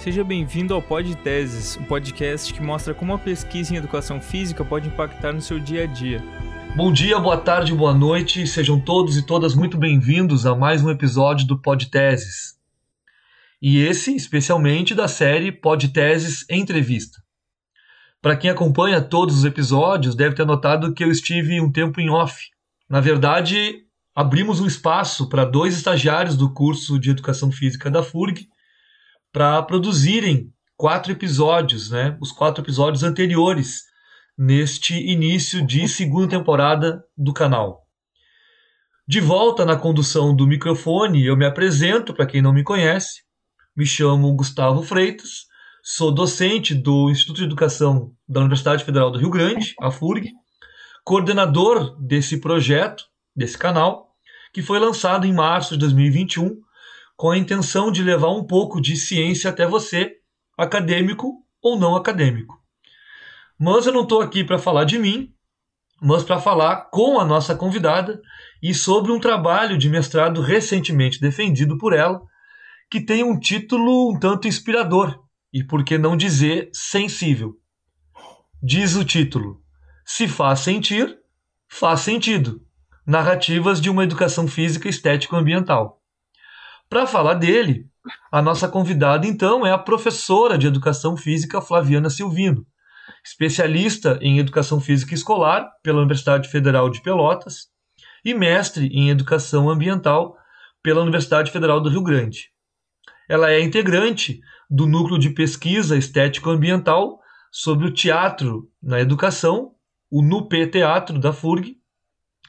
Seja bem-vindo ao Pod Teses, um podcast que mostra como a pesquisa em educação física pode impactar no seu dia a dia. Bom dia, boa tarde, boa noite, sejam todos e todas muito bem-vindos a mais um episódio do Pod Teses. E esse, especialmente, da série Pod Teses Entrevista. Para quem acompanha todos os episódios, deve ter notado que eu estive um tempo em off. Na verdade, abrimos um espaço para dois estagiários do curso de Educação Física da FURG para produzirem quatro episódios, né? Os quatro episódios anteriores neste início de segunda temporada do canal. De volta na condução do microfone, eu me apresento para quem não me conhece. Me chamo Gustavo Freitas, sou docente do Instituto de Educação da Universidade Federal do Rio Grande, a FURG, coordenador desse projeto, desse canal, que foi lançado em março de 2021 com a intenção de levar um pouco de ciência até você, acadêmico ou não acadêmico. Mas eu não estou aqui para falar de mim, mas para falar com a nossa convidada e sobre um trabalho de mestrado recentemente defendido por ela, que tem um título um tanto inspirador e, por que não dizer, sensível. Diz o título: Se faz sentir, faz sentido narrativas de uma educação física estético ambiental. Para falar dele, a nossa convidada então é a professora de educação física Flaviana Silvino, especialista em educação física escolar pela Universidade Federal de Pelotas e mestre em educação ambiental pela Universidade Federal do Rio Grande. Ela é integrante do núcleo de pesquisa estético-ambiental sobre o teatro na educação, o NUP Teatro da FURG,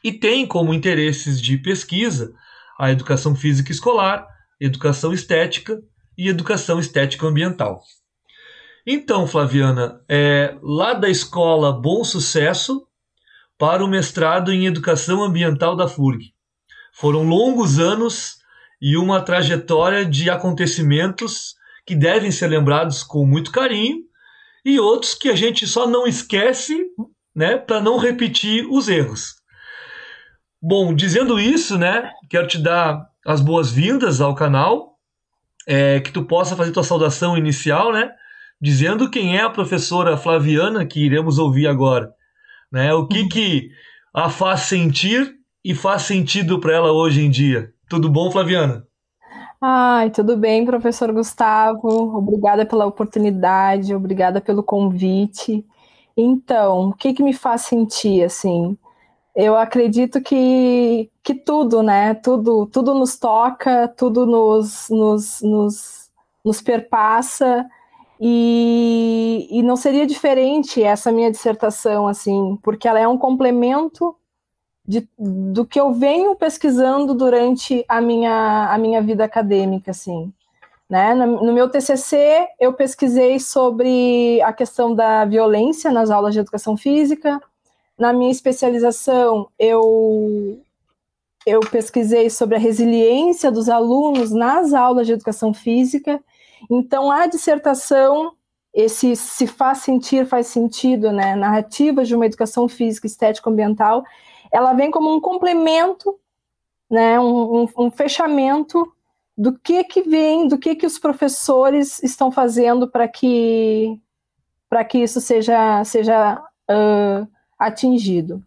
e tem como interesses de pesquisa a educação física escolar, educação estética e educação estética ambiental. Então, Flaviana, é, lá da escola Bom Sucesso para o mestrado em Educação Ambiental da FURG. Foram longos anos e uma trajetória de acontecimentos que devem ser lembrados com muito carinho e outros que a gente só não esquece né, para não repetir os erros. Bom, dizendo isso, né, quero te dar as boas-vindas ao canal, é, que tu possa fazer tua saudação inicial, né, dizendo quem é a professora Flaviana que iremos ouvir agora, né, o que que a faz sentir e faz sentido para ela hoje em dia. Tudo bom, Flaviana? Ai, tudo bem, professor Gustavo. Obrigada pela oportunidade, obrigada pelo convite. Então, o que que me faz sentir assim? Eu acredito que, que tudo, né? Tudo, tudo nos toca, tudo nos, nos, nos, nos perpassa. E, e não seria diferente essa minha dissertação, assim, porque ela é um complemento de, do que eu venho pesquisando durante a minha, a minha vida acadêmica, assim. Né? No, no meu TCC, eu pesquisei sobre a questão da violência nas aulas de educação física, na minha especialização, eu, eu pesquisei sobre a resiliência dos alunos nas aulas de educação física. Então, a dissertação, esse se faz sentir, faz sentido, né? Narrativas de uma educação física estético-ambiental, ela vem como um complemento, né? Um, um, um, fechamento do que que vem, do que que os professores estão fazendo para que para que isso seja seja uh, atingido.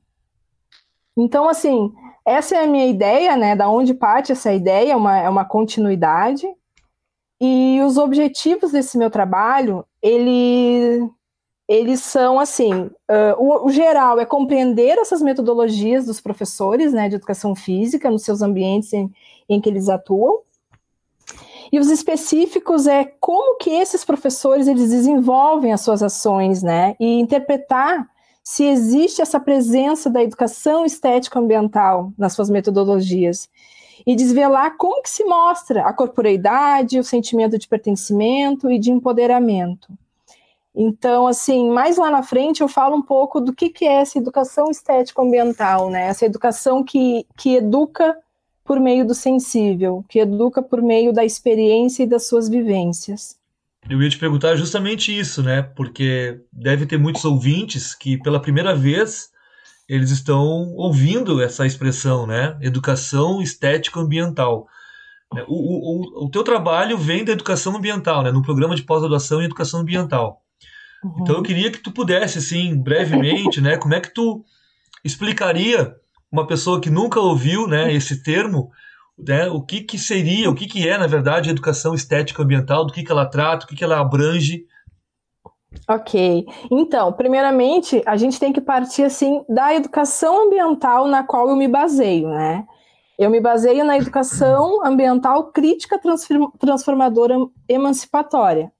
Então, assim, essa é a minha ideia, né? Da onde parte essa ideia, é uma, é uma continuidade. E os objetivos desse meu trabalho, ele, eles são assim: uh, o, o, geral é compreender essas metodologias dos professores né, de educação física nos seus ambientes em, em que eles atuam. E os específicos é como que esses professores eles desenvolvem as suas ações, né? E interpretar se existe essa presença da educação estética ambiental nas suas metodologias e desvelar como que se mostra a corporeidade, o sentimento de pertencimento e de empoderamento. Então, assim, mais lá na frente eu falo um pouco do que, que é essa educação estética ambiental, né? Essa educação que, que educa por meio do sensível, que educa por meio da experiência e das suas vivências. Eu ia te perguntar justamente isso, né? Porque deve ter muitos ouvintes que pela primeira vez eles estão ouvindo essa expressão, né? Educação estético ambiental. Né? O, o, o teu trabalho vem da educação ambiental, né? no programa de pós-graduação em educação ambiental. Uhum. Então eu queria que tu pudesse, assim, brevemente, né, como é que tu explicaria uma pessoa que nunca ouviu, né, esse termo, né, o que que seria, o que que é, na verdade, educação estética ambiental, do que que ela trata, o que que ela abrange. Ok. Então, primeiramente, a gente tem que partir, assim, da educação ambiental na qual eu me baseio, né? Eu me baseio na educação ambiental crítica transformadora emancipatória,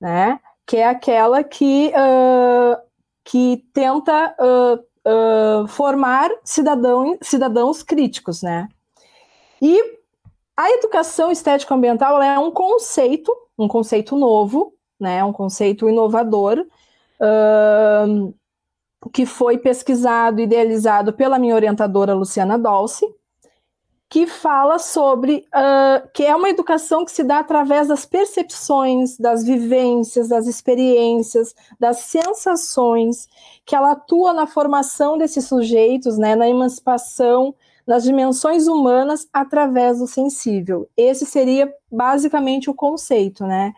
né? que é aquela que, uh, que tenta uh, uh, formar cidadão, cidadãos críticos, né? E a educação estético-ambiental é um conceito, um conceito novo, né? Um conceito inovador, que foi pesquisado idealizado pela minha orientadora Luciana Dolce, que fala sobre uh, que é uma educação que se dá através das percepções, das vivências, das experiências, das sensações, que ela atua na formação desses sujeitos, né, na emancipação, nas dimensões humanas através do sensível. Esse seria basicamente o conceito, né?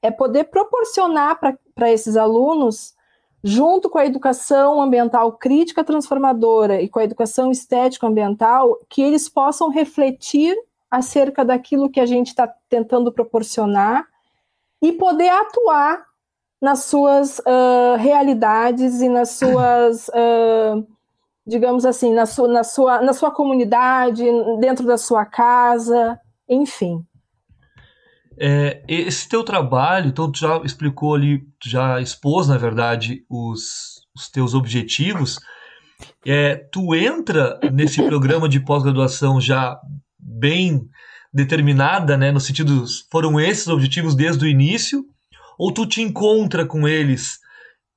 É poder proporcionar para esses alunos junto com a educação ambiental crítica transformadora e com a educação estética ambiental, que eles possam refletir acerca daquilo que a gente está tentando proporcionar e poder atuar nas suas uh, realidades e nas suas, uh, digamos assim, na sua, na, sua, na sua comunidade, dentro da sua casa, enfim. É, esse teu trabalho, então tu já explicou ali, tu já expôs, na verdade, os, os teus objetivos. É, tu entra nesse programa de pós-graduação já bem determinada, né, no sentido, foram esses objetivos desde o início, ou tu te encontra com eles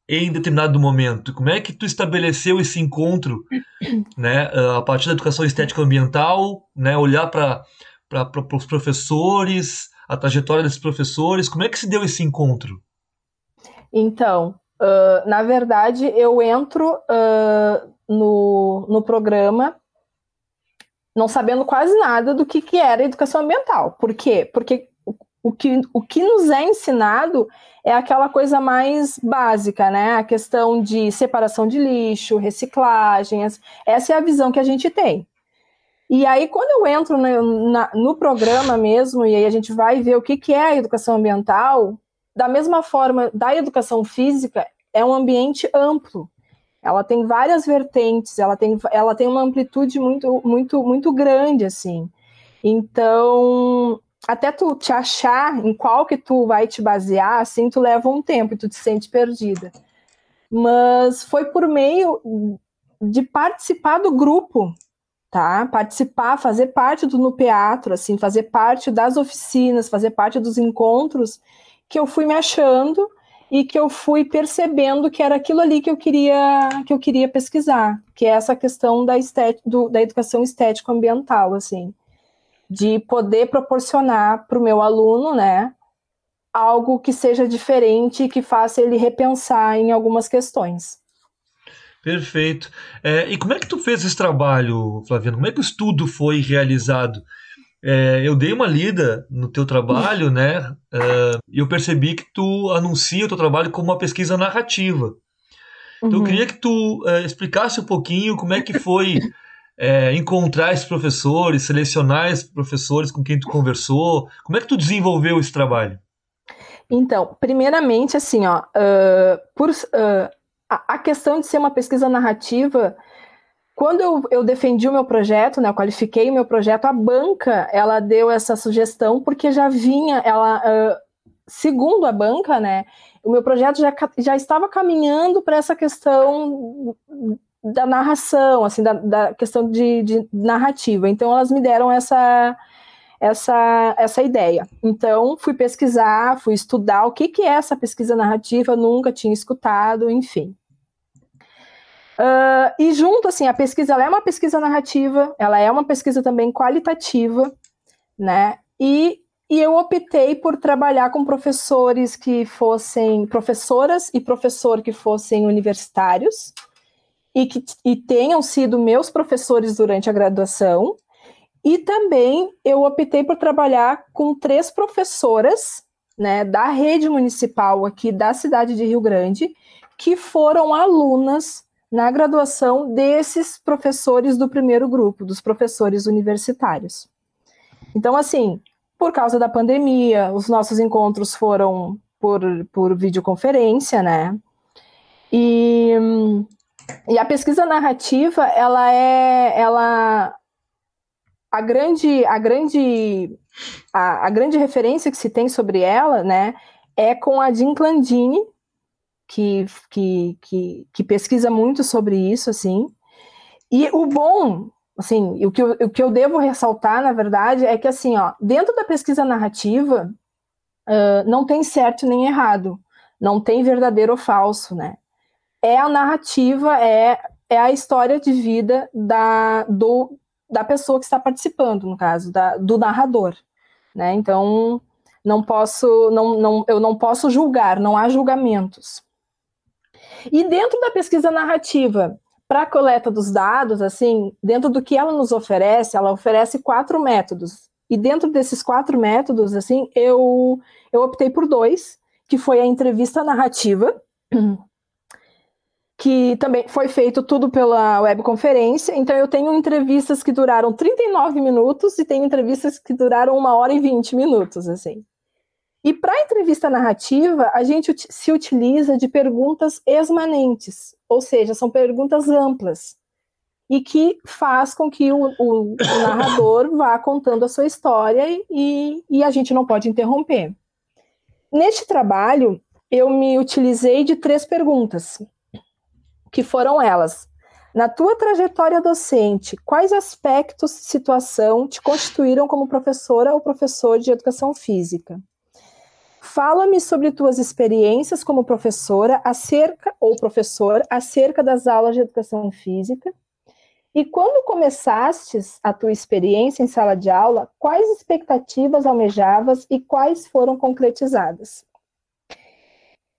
em determinado momento? Como é que tu estabeleceu esse encontro, né, a partir da educação estética ambiental, né, olhar para os professores, a trajetória desses professores? Como é que se deu esse encontro? Então, uh, na verdade, eu entro uh, no, no programa não sabendo quase nada do que, que era educação ambiental. Por quê? Porque o, que, o que nos é ensinado é aquela coisa mais básica, né? A questão de separação de lixo, reciclagem, essa é a visão que a gente tem. E aí, quando eu entro no, na, no programa mesmo, e aí a gente vai ver o que, que é a educação ambiental, da mesma forma da educação física, é um ambiente amplo. Ela tem várias vertentes, ela tem, ela tem uma amplitude muito, muito, muito grande, assim. Então, até tu te achar em qual que tu vai te basear, assim, tu leva um tempo e tu te sente perdida. Mas foi por meio de participar do grupo tá? Participar, fazer parte do Nupeatro, assim, fazer parte das oficinas, fazer parte dos encontros, que eu fui me achando e que eu fui percebendo que era aquilo ali que eu queria que eu queria pesquisar, que é essa questão da, do, da educação estético ambiental, assim, de poder proporcionar para o meu aluno, né, algo que seja diferente e que faça ele repensar em algumas questões. Perfeito. É, e como é que tu fez esse trabalho, Flaviano? Como é que o estudo foi realizado? É, eu dei uma lida no teu trabalho, né? É, e eu percebi que tu anuncia o teu trabalho como uma pesquisa narrativa. Então uhum. eu queria que tu é, explicasse um pouquinho como é que foi é, encontrar esses professores, selecionar esses professores com quem tu conversou. Como é que tu desenvolveu esse trabalho? Então, primeiramente, assim, ó, uh, por, uh, a, questão de ser uma pesquisa narrativa, quando eu, eu, defendi o meu projeto, né, eu qualifiquei o meu projeto, a banca ela deu essa sugestão porque já vinha, ela, uh, segundo a banca, né, o meu projeto já, já estava caminhando para essa questão da narração, assim, da, da questão de, de, narrativa. Então elas me deram essa essa, essa ideia. Então, fui pesquisar, fui estudar o que, que é essa pesquisa narrativa, nunca tinha escutado, enfim. Uh, e junto, assim, a pesquisa é uma pesquisa narrativa, ela é uma pesquisa também qualitativa, né? E, e eu optei por trabalhar com professores que fossem professoras e professor que fossem universitários e que e tenham sido meus professores durante a graduação E também eu optei por trabalhar com três professoras né, da rede municipal aqui da cidade de Rio Grande, que foram alunas na graduação desses professores do primeiro grupo, dos professores universitários. Então, assim, por causa da pandemia, os nossos encontros foram por, por videoconferência, né? E, e a pesquisa narrativa, ela é, ela, a grande, a grande, a, a grande referência que se tem sobre ela, né, é com a Jean Clandini, que, que, que, que pesquisa muito sobre isso, assim. E o bom assim, o que, eu, o que eu devo ressaltar, na verdade, é que, assim, ó, dentro da pesquisa narrativa, uh, não tem certo nem errado, não tem verdadeiro ou falso, né? É a narrativa, é, é a história de vida da, do, da pessoa que está participando, no caso, da, do narrador, né? Então, não posso, não, não, eu não posso julgar, não há julgamentos. E dentro da pesquisa narrativa, para a coleta dos dados, assim, dentro do que ela nos oferece, ela oferece quatro métodos. E dentro desses quatro métodos, assim, eu, eu optei por dois, que foi a entrevista narrativa, que também foi feito tudo pela webconferência. Então, eu tenho entrevistas que duraram 39 minutos e tenho entrevistas que duraram uma hora e 20 minutos, assim. E para entrevista narrativa, a gente se utiliza de perguntas esmanentes, ou seja, são perguntas amplas e que faz com que o, o, o narrador vá contando a sua história e, e a gente não pode interromper. Neste trabalho, eu me utilizei de três perguntas, que foram elas. Na tua trajetória docente, quais aspectos, situação te constituíram como professora ou professor de educação física? Fala-me sobre tuas experiências como professora acerca ou professor acerca das aulas de educação física. E quando começastes a tua experiência em sala de aula, quais expectativas almejavas e quais foram concretizadas?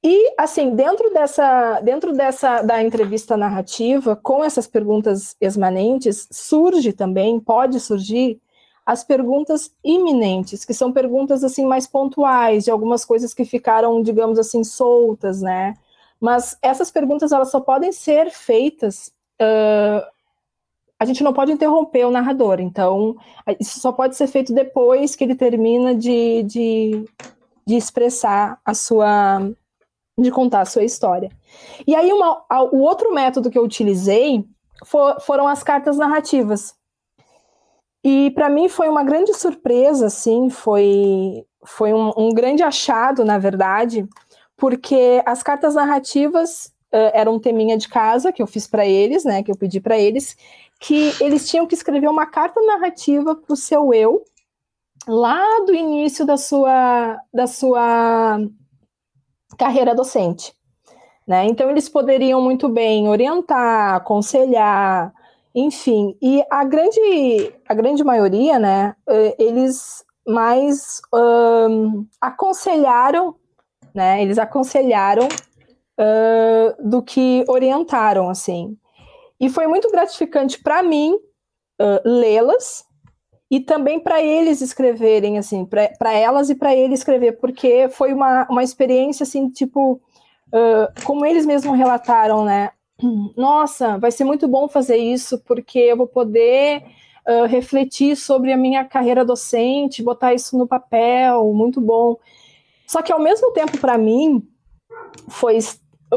E assim, dentro dessa, dentro dessa da entrevista narrativa, com essas perguntas esmanentes, surge também, pode surgir as perguntas iminentes, que são perguntas assim mais pontuais, de algumas coisas que ficaram, digamos assim, soltas, né? Mas essas perguntas elas só podem ser feitas. Uh, a gente não pode interromper o narrador, então isso só pode ser feito depois que ele termina de, de, de expressar a sua, de contar a sua história. E aí uma, o outro método que eu utilizei for, foram as cartas narrativas. E para mim foi uma grande surpresa, assim, foi, foi um, um, grande achado, na verdade, porque as cartas narrativas uh, eram um teminha de casa que eu fiz para eles, né, que eu pedi para eles, que eles tinham que escrever uma carta narrativa para o seu eu, lá do início da sua, da sua carreira docente. Né? Então, eles poderiam muito bem orientar, aconselhar, enfim, e a grande, a grande maioria, né, eh, eles mais um, aconselharam, né, eles aconselharam uh, do que orientaram, assim. E foi muito gratificante para mim uh, lê-las e também para eles escreverem, assim, para elas e para ele escrever, porque foi uma, uma experiência, assim, tipo, uh, como eles mesmos relataram, né, nossa, vai ser muito bom fazer isso, porque eu vou poder uh, refletir sobre a minha carreira docente, botar isso no papel, muito bom. Só que ao mesmo tempo, para mim, foi,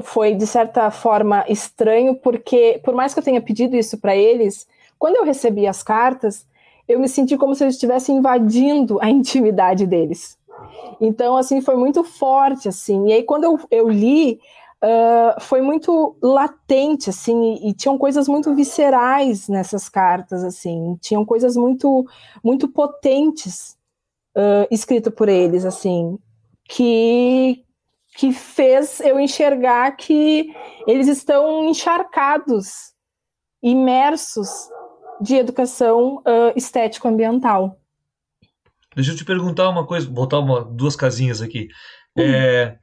foi de certa forma estranho, porque por mais que eu tenha pedido isso para eles, quando eu recebi as cartas, eu me senti como se eles estivessem invadindo a intimidade deles. Então, assim, foi muito forte, assim. E aí, quando eu, eu li, uh, foi muito latente, assim, e, e, tinham coisas muito viscerais nessas cartas, assim, tinham coisas muito, muito potentes uh, escritas por eles, assim, que, que fez eu enxergar que eles estão encharcados, imersos de educação uh, estético-ambiental. Deixa eu te perguntar uma coisa, botar uma, duas casinhas aqui. Uhum. É,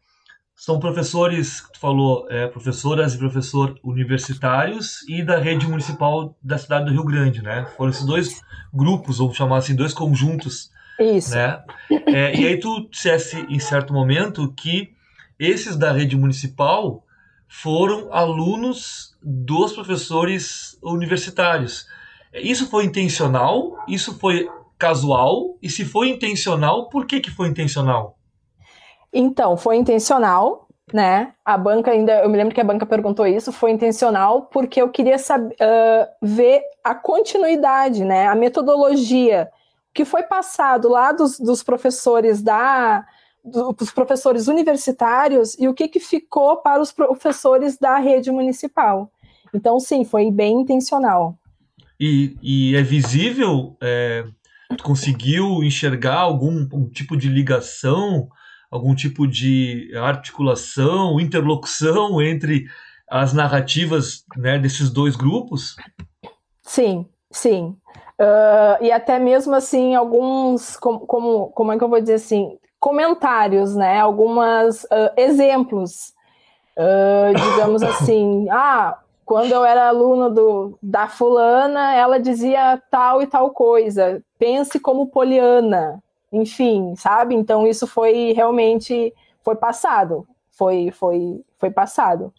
são professores, tu falou, é, professoras e professor universitários e da rede municipal da cidade do Rio Grande, né? Foram esses dois grupos, vamos chamar assim, dois conjuntos. Isso. Né? É, e aí tu dissesse em certo momento que esses da rede municipal foram alunos dos professores universitários. Isso foi intencional? Isso foi casual? E se foi intencional, por que, que foi intencional? Então, foi intencional, né? A banca ainda, eu me lembro que a banca perguntou isso, foi intencional porque eu queria saber, uh, ver a continuidade, né? A metodologia que foi passado lá dos, dos professores da dos professores universitários e o que, que ficou para os professores da rede municipal. Então, sim, foi bem intencional. E, e é visível, é, conseguiu enxergar algum um tipo de ligação algum tipo de articulação, interlocução entre as narrativas né, desses dois grupos? Sim, sim. Uh, e até mesmo assim, alguns, como, como, como é que eu vou dizer assim, comentários, né? Algumas uh, exemplos. Uh, digamos assim, ah, quando eu era aluna do, da fulana, ela dizia tal e tal coisa. Pense como Poliana enfim, sabe? Então isso foi realmente foi passado, foi foi foi passado.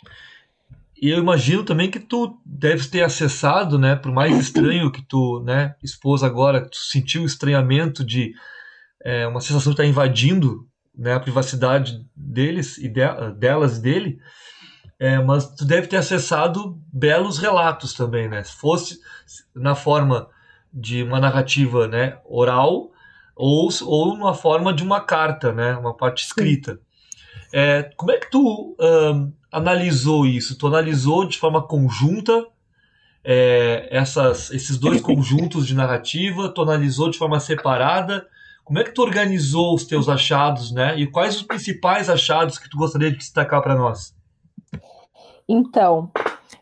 E eu imagino também que tu deves ter acessado, né, por mais estranho que tu, né, expôs agora, tu sentiu o estranhamento de é, uma sensação de estar invadindo, né, a privacidade deles e de, delas e dele, é, mas tu deve ter acessado belos relatos também, né? Se fosse na forma de uma narrativa, né, oral, ou, ou numa forma de uma carta, né? Uma parte escrita. É, como é que tu um, analisou isso? Tu analisou de forma conjunta é, essas, esses dois conjuntos de narrativa? Tu analisou de forma separada? Como é que tu organizou os teus achados, né? E quais os principais achados que tu gostaria de destacar para nós? Então,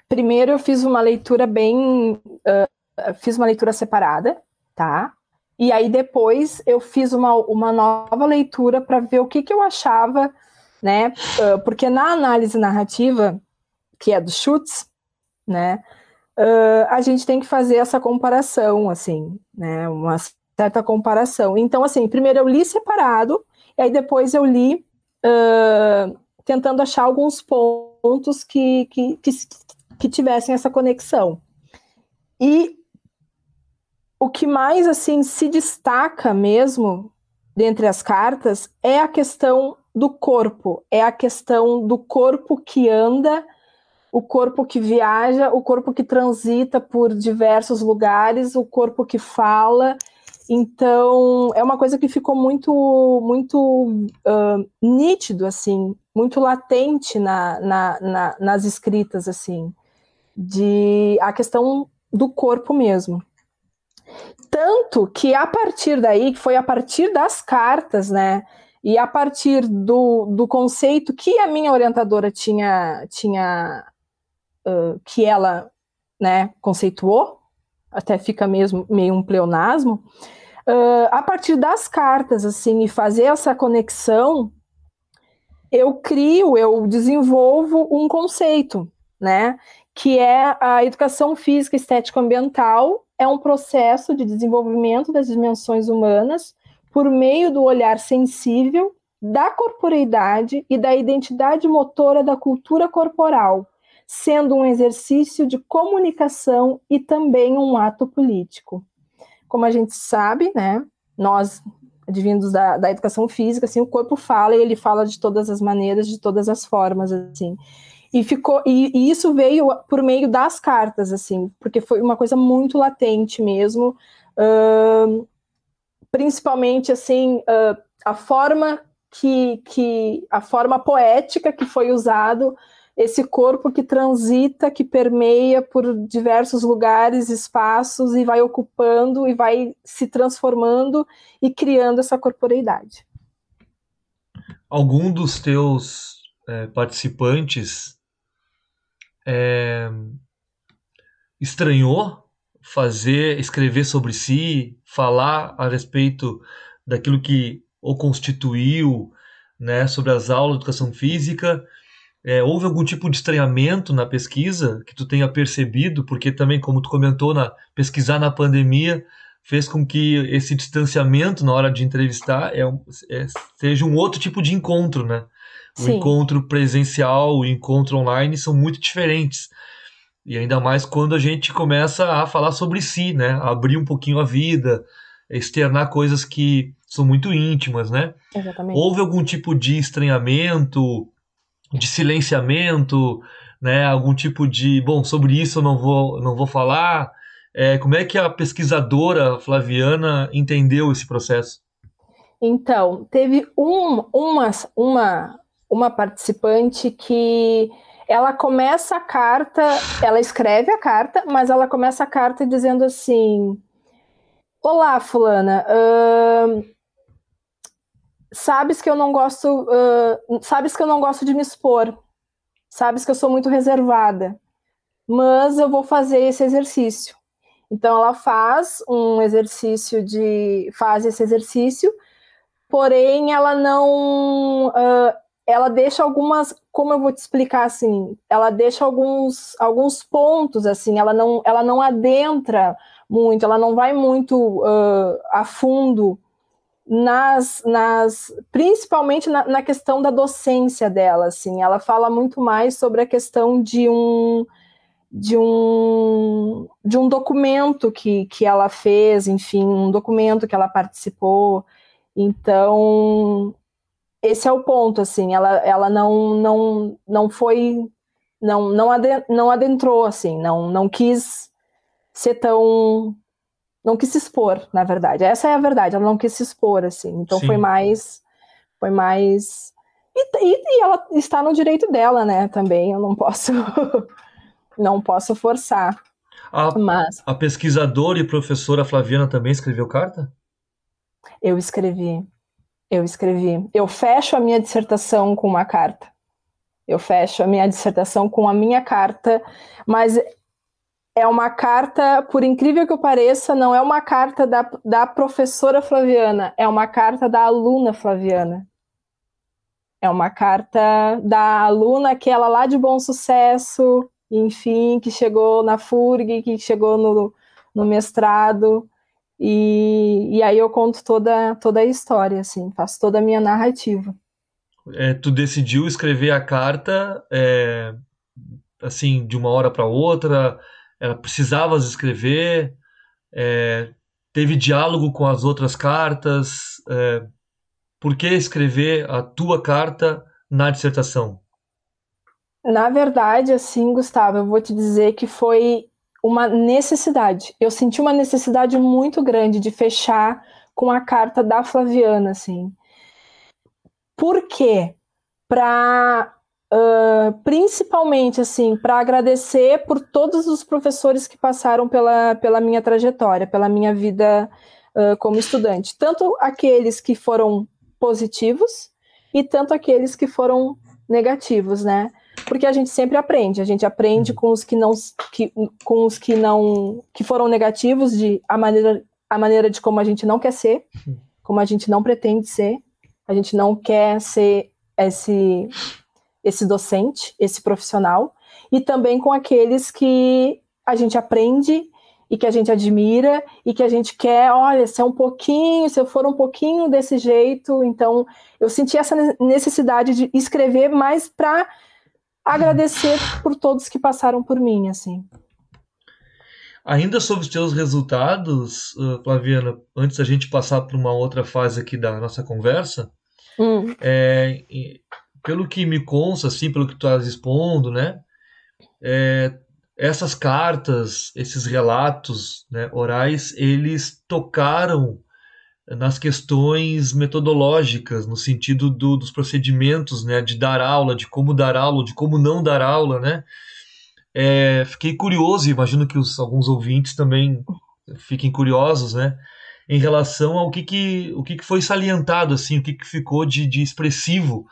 primeiro eu fiz uma leitura bem, uh, fiz uma leitura separada, tá? E aí depois eu fiz uma, uma nova leitura para ver o que, que eu achava, né? Uh, porque na análise narrativa, que é do Schutz, né? Uh, a gente tem que fazer essa comparação, assim, né? Uma certa comparação. Então, assim, primeiro eu li separado, e aí depois eu li uh, tentando achar alguns pontos que, que, que, que tivessem essa conexão. E o que mais assim se destaca mesmo dentre as cartas é a questão do corpo, é a questão do corpo que anda, o corpo que viaja, o corpo que transita por diversos lugares, o corpo que fala. Então, é uma coisa que ficou muito, muito uh, nítido, assim, muito latente na, na, na, nas escritas, assim, de a questão do corpo mesmo. Tanto que a partir daí, que foi a partir das cartas, né? E a partir do, do conceito que a minha orientadora tinha, tinha uh, que ela né, conceituou, até fica mesmo meio um pleonasmo, uh, a partir das cartas, assim, e fazer essa conexão, eu crio, eu desenvolvo um conceito, né? Que é a educação física estético ambiental. É um processo de desenvolvimento das dimensões humanas por meio do olhar sensível, da corporeidade e da identidade motora da cultura corporal, sendo um exercício de comunicação e também um ato político. Como a gente sabe, né, nós, advindos da, da educação física, assim, o corpo fala e ele fala de todas as maneiras, de todas as formas, assim. E ficou e, e, isso veio por meio das cartas, assim, porque foi uma coisa muito latente mesmo, uh, principalmente assim uh, a forma que, que a forma poética que foi usado esse corpo que transita, que permeia por diversos lugares, espaços e vai ocupando e vai se transformando e criando essa corporeidade. Algum dos teus é, participantes é, estranhou fazer, escrever sobre si, falar a respeito daquilo que o constituiu, né, sobre as aulas de educação física. É, houve algum tipo de estranhamento na pesquisa que tu tenha percebido? Porque também, como tu comentou, na pesquisar na pandemia fez com que esse distanciamento na hora de entrevistar é, é seja um outro tipo de encontro, né? O Sim. encontro presencial, o encontro online são muito diferentes. E ainda mais quando a gente começa a falar sobre si, né? abrir um pouquinho a vida, externar coisas que são muito íntimas, né? Exatamente. Houve algum tipo de estranhamento, de silenciamento, né? Algum tipo de, bom, sobre isso eu não vou, não vou falar. É, como é que a pesquisadora Flaviana entendeu esse processo? Então, teve um, uma, uma, uma participante que ela começa a carta, ela escreve a carta, mas ela começa a carta dizendo assim: Olá, fulana, uh, sabes que eu não gosto, uh, sabes que eu não gosto de me expor, sabes que eu sou muito reservada, mas eu vou fazer esse exercício. Então ela faz um exercício de, faz esse exercício, porém ela não, uh, ela deixa algumas, como eu vou te explicar assim, ela deixa alguns, alguns pontos assim, ela não, ela não adentra muito, ela não vai muito a fundo nas, nas principalmente na, na, questão da docência dela, assim, ela fala muito mais sobre a questão de um de um de um documento que, que ela fez, enfim, um documento que ela participou. Então, esse é o ponto, assim, ela, ela não não não foi não não, não adentrou assim, não não quis ser tão não quis se expor, na verdade. Essa é a verdade, ela não quis se expor, assim. Então Sim. foi mais. Foi mais. E, e, e, ela está no direito dela, né? Também. Eu não posso. não posso forçar. A, Mas. A pesquisadora e professora Flaviana também escreveu carta? Eu escrevi. Eu escrevi. Eu fecho a minha dissertação com uma carta. Eu fecho a minha dissertação com a minha carta, mas é uma carta, por incrível que eu pareça, não é uma carta da, da professora Flaviana, é uma carta da aluna Flaviana. É uma carta da aluna que ela lá de bom sucesso, enfim, que chegou na FURG, que chegou no, no mestrado. E, e aí eu conto toda, toda a história, assim, faço toda a minha narrativa. É, tu decidiu escrever a carta, é, assim, de uma hora para outra, ela precisava escrever, é, teve diálogo com as outras cartas. É, por que escrever a tua carta na dissertação? Na verdade, assim, Gustavo, eu vou te dizer que foi uma necessidade. Eu senti uma necessidade muito grande de fechar com a carta da Flaviana, assim. Por quê? Para Uh, principalmente assim para agradecer por todos os professores que passaram pela, pela minha trajetória, pela minha vida uh, como estudante, tanto aqueles que foram positivos e tanto aqueles que foram negativos, né? Porque a gente sempre aprende, a gente aprende uhum. com os que não que, com os que não que foram negativos de a maneira a maneira de como a gente não quer ser, uhum. como a gente não pretende ser, a gente não quer ser esse esse docente, esse profissional, e também com aqueles que a gente aprende e que a gente admira e que a gente quer, olha, se é um pouquinho, se eu for um pouquinho desse jeito, então eu senti essa necessidade de escrever mais para agradecer por todos que passaram por mim, assim. Ainda sobre os teus resultados, uh, Flaviana, antes da gente passar para uma outra fase aqui da nossa conversa, hum. é, pelo que me consta, assim, pelo que tu estás expondo, né? É, essas cartas, esses relatos né, orais, eles tocaram nas questões metodológicas, no sentido do, dos procedimentos, né, de dar aula, de como dar aula, de como não dar aula, né? É, fiquei curioso, imagino que os, alguns ouvintes também fiquem curiosos, né? Em relação ao que, que, o que, que foi salientado, assim, o que, que ficou de, de expressivo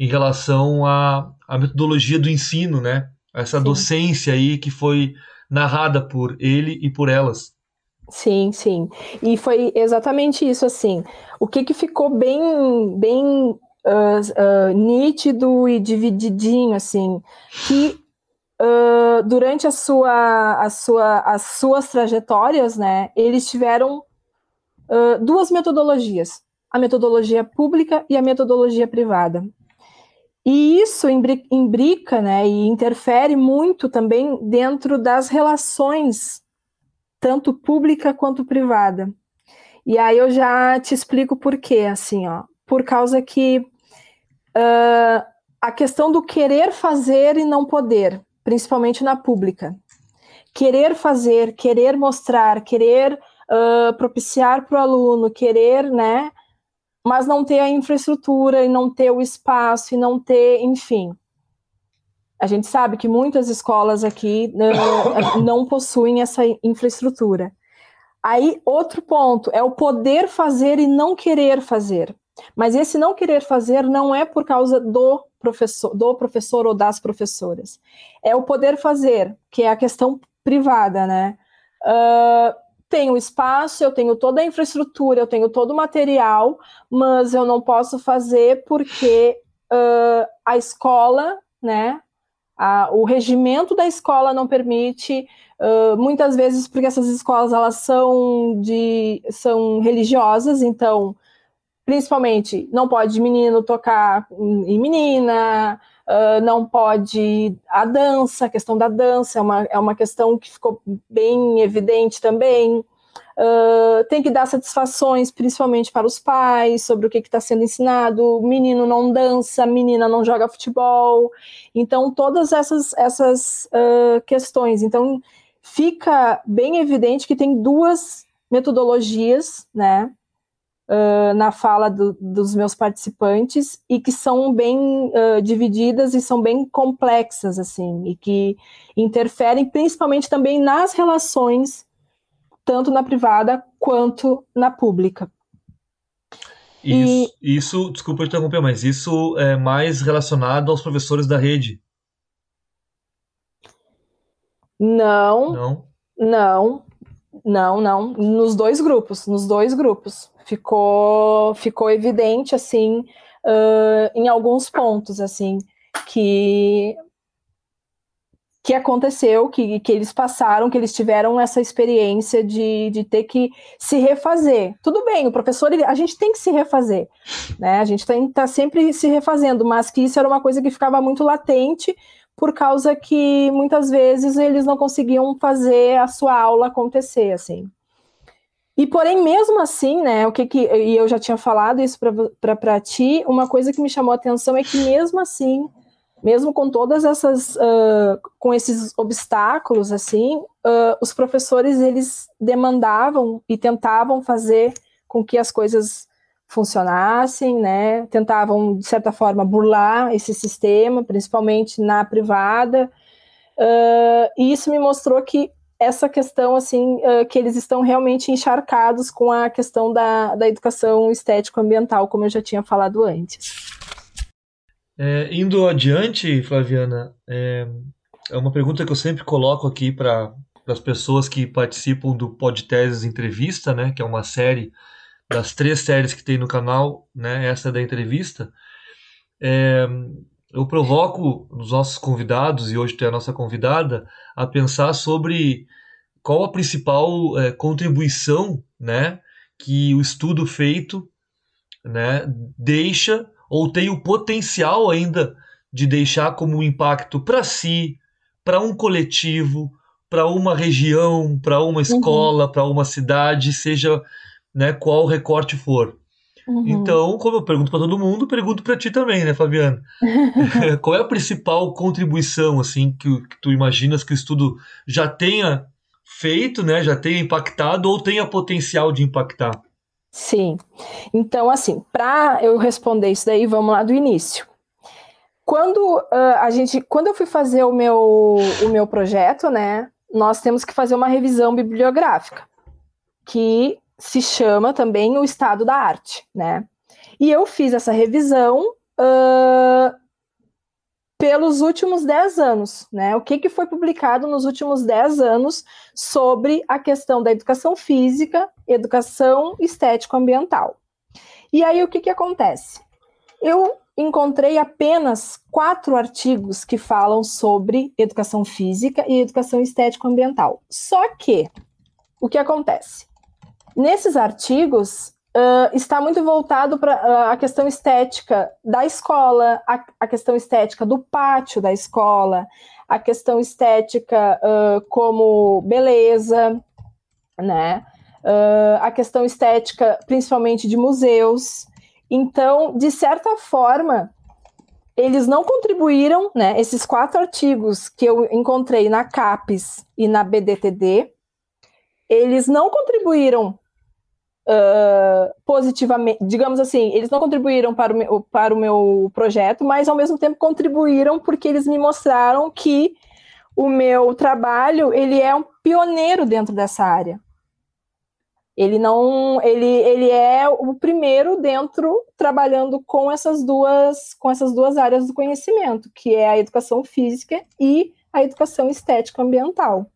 em relação à, à metodologia do ensino, né? Essa sim. docência aí que foi narrada por ele e por elas. Sim, sim. E foi exatamente isso, assim. O que, que ficou bem, bem uh, uh, nítido e divididinho, assim, que uh, durante a sua, a sua, as suas trajetórias, né, eles tiveram duas metodologias, a metodologia pública e a metodologia privada. E isso imbrica né, e interfere muito também dentro das relações, tanto pública quanto privada. E aí eu já te explico por quê, assim, ó. Por causa que uh, a questão do querer fazer e não poder, principalmente na pública. Querer fazer, querer mostrar, querer uh, propiciar para o aluno, querer, né? Mas não ter a infraestrutura e não ter o espaço e não ter, enfim. A gente sabe que muitas escolas aqui não, não possuem essa infraestrutura. Aí, outro ponto é o poder fazer e não querer fazer. Mas esse não querer fazer não é por causa do professor, do professor ou das professoras. É o poder fazer, que é a questão privada, né? Uh, tenho espaço, eu tenho toda a infraestrutura, eu tenho todo o material, mas eu não posso fazer porque uh, a escola, né? A, o regimento da escola não permite, uh, muitas vezes porque essas escolas elas são de são religiosas, então principalmente não pode menino tocar em menina, uh, não pode a dança, a questão da dança é uma, é uma questão que ficou bem evidente também. Uh, tem que dar satisfações, principalmente para os pais, sobre o que está sendo ensinado. Menino não dança, menina não joga futebol. Então, todas essas, essas uh, questões. Então, fica bem evidente que tem duas metodologias, né? Uh, na fala do, dos meus participantes e que são bem uh, divididas e são bem complexas, assim, e que interferem principalmente também nas relações, tanto na privada quanto na pública. Isso, e... isso, desculpa interromper, mas isso é mais relacionado aos professores da rede. Não. Não. Não. Não, não. Nos dois grupos, nos dois grupos ficou, ficou evidente, assim, uh, em alguns pontos, assim, que que aconteceu, que, que eles passaram, que eles tiveram essa experiência de, de ter que se refazer. Tudo bem, o professor, ele, a gente tem que se refazer, né? A gente tem tá sempre se refazendo, mas que isso era uma coisa que ficava muito latente, por causa que muitas vezes eles não conseguiam fazer a sua aula acontecer, assim. E porém, mesmo assim, né, o que que e eu já tinha falado isso para ti, uma coisa que me chamou a atenção é que mesmo assim, mesmo com todas essas, uh, com esses obstáculos, assim, uh, os professores eles demandavam e tentavam fazer com que as coisas funcionassem, né, tentavam de certa forma burlar esse sistema, principalmente na privada, uh, e isso me mostrou que essa questão, assim, uh, que eles estão realmente encharcados com a questão da, da educação estético-ambiental, como eu já tinha falado antes. É, indo adiante, Flaviana, é, é, uma pergunta que eu sempre coloco aqui para as pessoas que participam do Podteses Entrevista, né, que é uma série das três séries que tem no canal, né, essa é da entrevista. É, eu provoco os nossos convidados, e hoje tu é a nossa convidada, a pensar sobre qual a principal é, contribuição né, que o estudo feito né, deixa ou tem o potencial ainda de deixar como impacto para si, para um coletivo, para uma região, para uma uhum. escola, uhum. para uma cidade, seja né, qual recorte for. Uhum. Então, como eu pergunto para todo mundo, pergunto para ti também, né, Fabiana? Qual é a principal contribuição, assim, que, que, tu imaginas que o estudo já tenha feito, né, já tenha impactado ou tenha potencial de impactar? Sim. Então, assim, para eu responder isso daí, vamos lá do início. Quando uh, a gente, quando eu fui fazer o meu, o meu projeto, né, nós temos que fazer uma revisão bibliográfica, que se chama também o estado da arte, né? E eu fiz essa revisão uh, pelos últimos 10 anos, né? O que, que foi publicado nos últimos 10 anos sobre a questão da educação física, educação estético-ambiental. E aí o que, que acontece? eu encontrei apenas quatro artigos que falam sobre educação física e educação estética ambiental. Só que, o que acontece? Nesses artigos, uh, está muito voltado para uh, a questão estética da escola, a, a, questão estética do pátio da escola, a questão estética uh, como beleza, né? a questão estética principalmente de museus. Então, de certa forma, eles não contribuíram, né? Esses quatro artigos que eu encontrei na CAPES e na BDTD, eles não contribuíram positivamente, digamos assim, eles não contribuíram para o, meu, para o meu projeto, mas ao mesmo tempo contribuíram porque eles me mostraram que o meu trabalho ele é um pioneiro dentro dessa área. Ele não, ele, ele é o primeiro dentro trabalhando com essas duas com essas duas áreas do conhecimento, que é a educação física e a educação estética ambiental.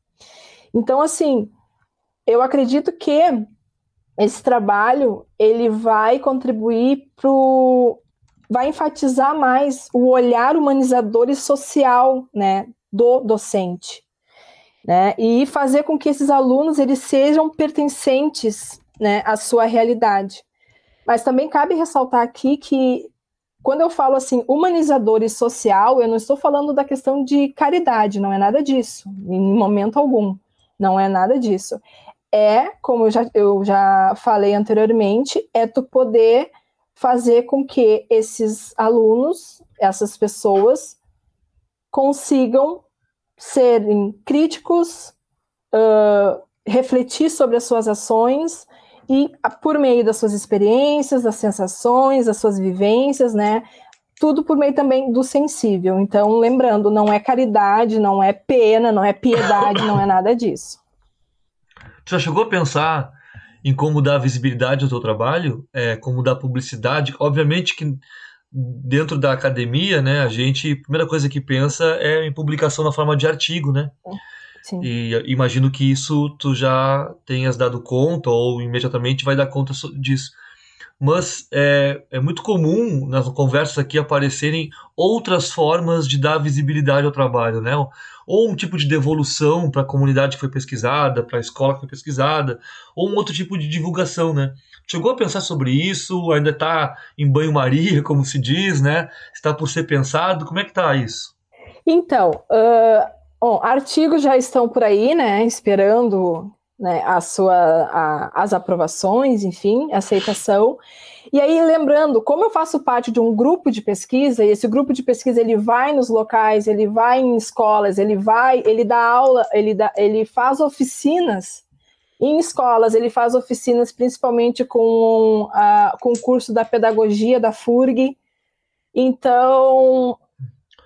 Então, assim, eu acredito que esse trabalho ele vai contribuir para vai enfatizar mais o olhar humanizador e social né, do docente. Né, e fazer com que esses alunos eles sejam pertencentes né, à sua realidade. Mas também cabe ressaltar aqui que quando eu falo assim humanizador e social, eu não estou falando da questão de caridade, não é nada disso, em momento algum, não é nada disso é, como eu já, eu já falei anteriormente, é tu poder fazer com que esses alunos, essas pessoas, consigam serem críticos, uh, refletir sobre as suas ações e, por meio das suas experiências, das sensações, das suas vivências, né? Tudo por meio também do sensível. Então, lembrando, não é caridade, não é pena, não é piedade, não é nada disso. Tu já chegou a pensar em como dar visibilidade ao teu trabalho? É, como dar publicidade? Obviamente que dentro da academia, né, a gente, a primeira coisa que pensa é em publicação na forma de artigo, né? Sim. E imagino que isso tu já tenhas dado conta ou imediatamente vai dar conta disso. Mas é, é muito comum nas conversas aqui aparecerem outras formas de dar visibilidade ao trabalho, né? Ou um tipo de devolução para a comunidade que foi pesquisada, para a escola que foi pesquisada, ou um outro tipo de divulgação, né? Chegou a pensar sobre isso? Ainda está em banho-maria, como se diz, né? Está por ser pensado? Como é que está isso? Então, uh, bom, artigos já estão por aí, né? Esperando né, a sua, a, as aprovações, enfim, aceitação. E aí, lembrando, como eu faço parte de um grupo de pesquisa, e esse grupo de pesquisa ele vai nos locais, ele vai em escolas, ele vai, ele dá aula, ele, dá, ele faz oficinas em escolas, ele faz oficinas principalmente com, a, com o curso da pedagogia da FURG. Então,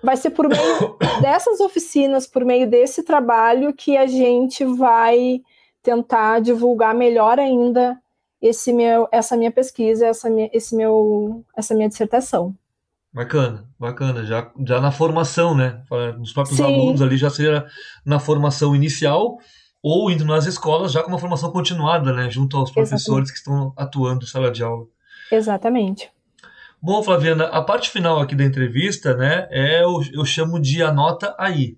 vai ser por meio dessas oficinas, por meio desse trabalho, que a gente vai tentar divulgar melhor ainda esse meu, essa minha pesquisa, essa minha, esse meu, essa minha dissertação. Bacana, bacana. Já, já na formação, né? Nos próprios Sim. alunos ali já seria na formação inicial ou indo nas escolas já com uma formação continuada, né? Junto aos professores Exatamente. que estão atuando em sala de aula. Exatamente. Bom, Flaviana, a parte final aqui da entrevista, né, é eu, eu chamo de anota aí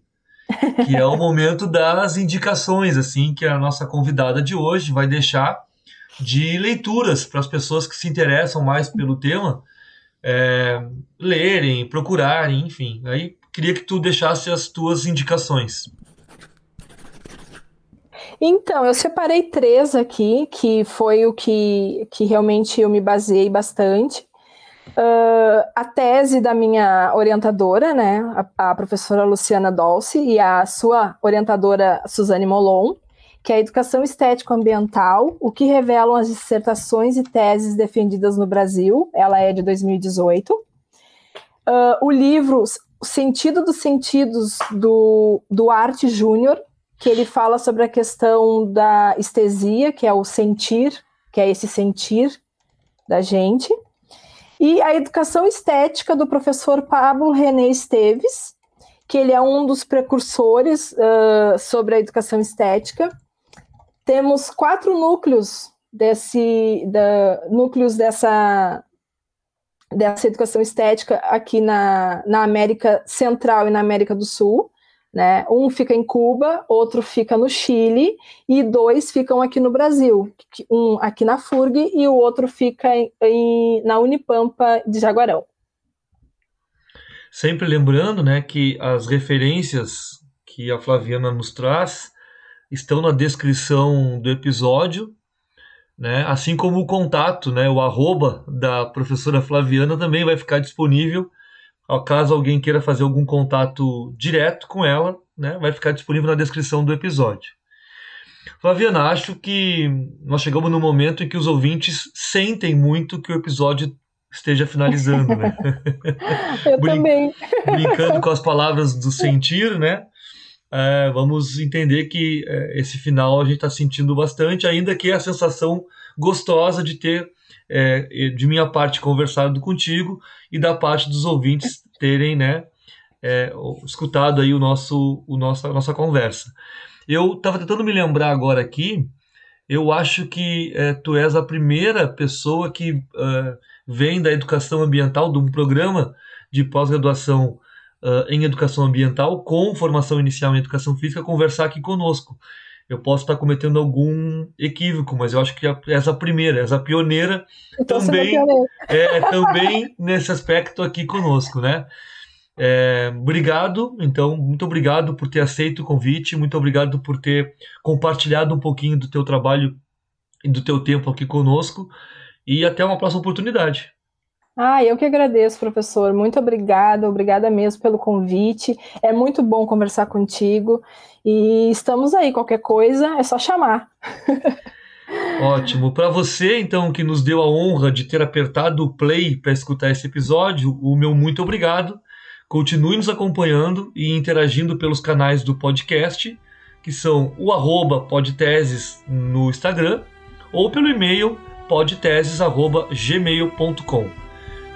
que é o momento das indicações, assim, que a nossa convidada de hoje vai deixar de leituras para as pessoas que se interessam mais pelo tema é, lerem, procurarem, enfim. Aí queria que tu deixasse as tuas indicações. Então, eu separei três aqui, que foi o que, que realmente eu me baseei bastante. Uh, a tese da minha orientadora, né, a, a, professora Luciana Dolce, e a sua orientadora Suzane Molon, que é a Educação Estético Ambiental, o que revelam as dissertações e teses defendidas no Brasil, ela é de 2018. Uh, o livro O Sentido dos Sentidos, do, do Arte Júnior, que ele fala sobre a questão da estesia, que é o sentir, que é esse sentir da gente e a educação estética do professor Pablo René Esteves, que ele é um dos precursores uh, sobre a educação estética. Temos quatro núcleos desse da, núcleos dessa dessa educação estética aqui na, na América Central e na América do Sul. Né? Um fica em Cuba, outro fica no Chile e dois ficam aqui no Brasil, um aqui na FURG e o outro fica em, em, na Unipampa de Jaguarão. Sempre lembrando né, que as referências que a Flaviana nos traz estão na descrição do episódio, né? assim como o contato, né, o arroba da professora Flaviana também vai ficar disponível caso alguém queira fazer algum contato direto com ela, né, vai ficar disponível na descrição do episódio. Flaviana, acho que nós chegamos no momento em que os ouvintes sentem muito que o episódio esteja finalizando, né? Eu Brin também. Brincando com as palavras do sentir, né? É, vamos entender que é, esse final a gente está sentindo bastante, ainda que a sensação gostosa de ter é, de minha parte, conversado contigo e da parte dos ouvintes terem né, é, escutado aí o nosso, o nosso, a nossa conversa. Eu estava tentando me lembrar agora aqui, eu acho que é, tu és a primeira pessoa que uh, vem da educação ambiental, de um programa de pós-graduação uh, em educação ambiental, com formação inicial em educação física, conversar aqui conosco eu posso estar cometendo algum equívoco, mas eu acho que essa primeira, essa pioneira então, também é também nesse aspecto aqui conosco, né? É, obrigado, então, muito obrigado por ter aceito o convite, muito obrigado por ter compartilhado um pouquinho do teu trabalho e do teu tempo aqui conosco e até uma próxima oportunidade. Ah, eu que agradeço, professor. Muito obrigada, obrigada mesmo pelo convite. É muito bom conversar contigo. E estamos aí, qualquer coisa é só chamar. Ótimo. Para você, então, que nos deu a honra de ter apertado o play para escutar esse episódio, o meu muito obrigado. Continue nos acompanhando e interagindo pelos canais do podcast, que são o arroba podteses no Instagram ou pelo e-mail podteses.gmail.com.